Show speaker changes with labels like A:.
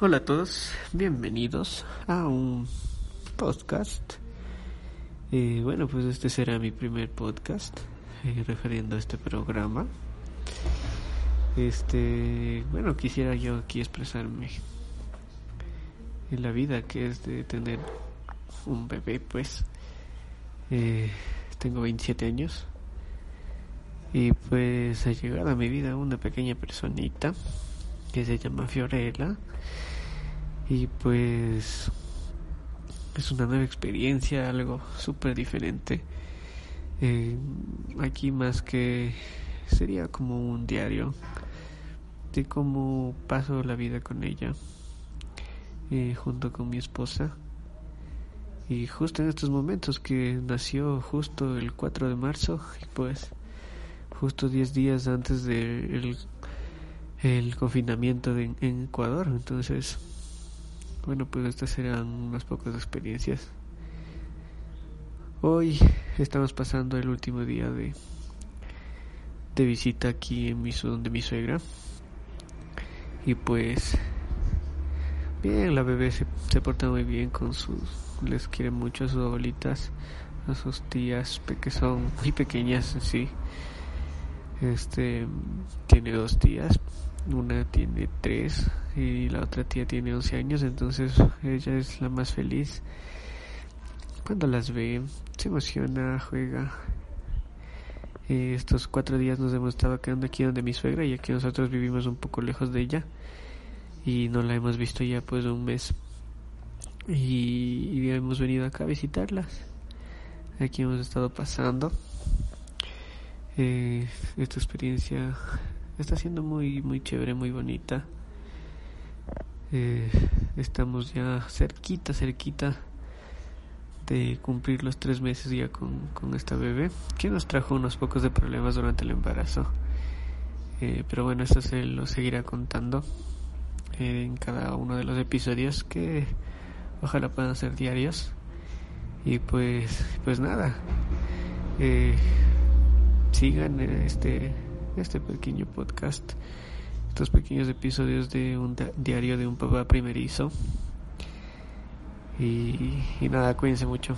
A: Hola a todos, bienvenidos a un podcast. Eh, bueno, pues este será mi primer podcast eh, referiendo a este programa. Este, bueno, quisiera yo aquí expresarme en la vida que es de tener un bebé, pues. Eh, tengo 27 años y pues ha llegado a mi vida una pequeña personita que se llama Fiorella y pues es una nueva experiencia, algo súper diferente. Eh, aquí más que sería como un diario de cómo paso la vida con ella eh, junto con mi esposa. Y justo en estos momentos que nació justo el 4 de marzo, y pues justo 10 días antes del el confinamiento en Ecuador. Entonces, bueno, pues estas serán unas pocas experiencias. Hoy estamos pasando el último día de, de visita aquí en mi, donde mi suegra. Y pues, bien, la bebé se, se porta muy bien con sus, les quiere mucho a sus abuelitas, a sus tías, que son muy pequeñas, sí. Este, tiene dos tías, una tiene tres y la otra tía tiene 11 años, entonces ella es la más feliz. Cuando las ve, se emociona, juega. Eh, estos cuatro días nos hemos estado quedando aquí donde mi suegra y aquí nosotros vivimos un poco lejos de ella y no la hemos visto ya pues un mes y, y hemos venido acá a visitarlas. Aquí hemos estado pasando. Esta experiencia está siendo muy muy chévere, muy bonita. Eh, estamos ya cerquita, cerquita de cumplir los tres meses ya con, con esta bebé, que nos trajo unos pocos de problemas durante el embarazo. Eh, pero bueno, eso se lo seguirá contando eh, en cada uno de los episodios que ojalá puedan ser diarios. Y pues, pues nada, eh, sigan este, este pequeño podcast, estos pequeños episodios de un diario de un papá primerizo. Y, y nada, cuídense mucho.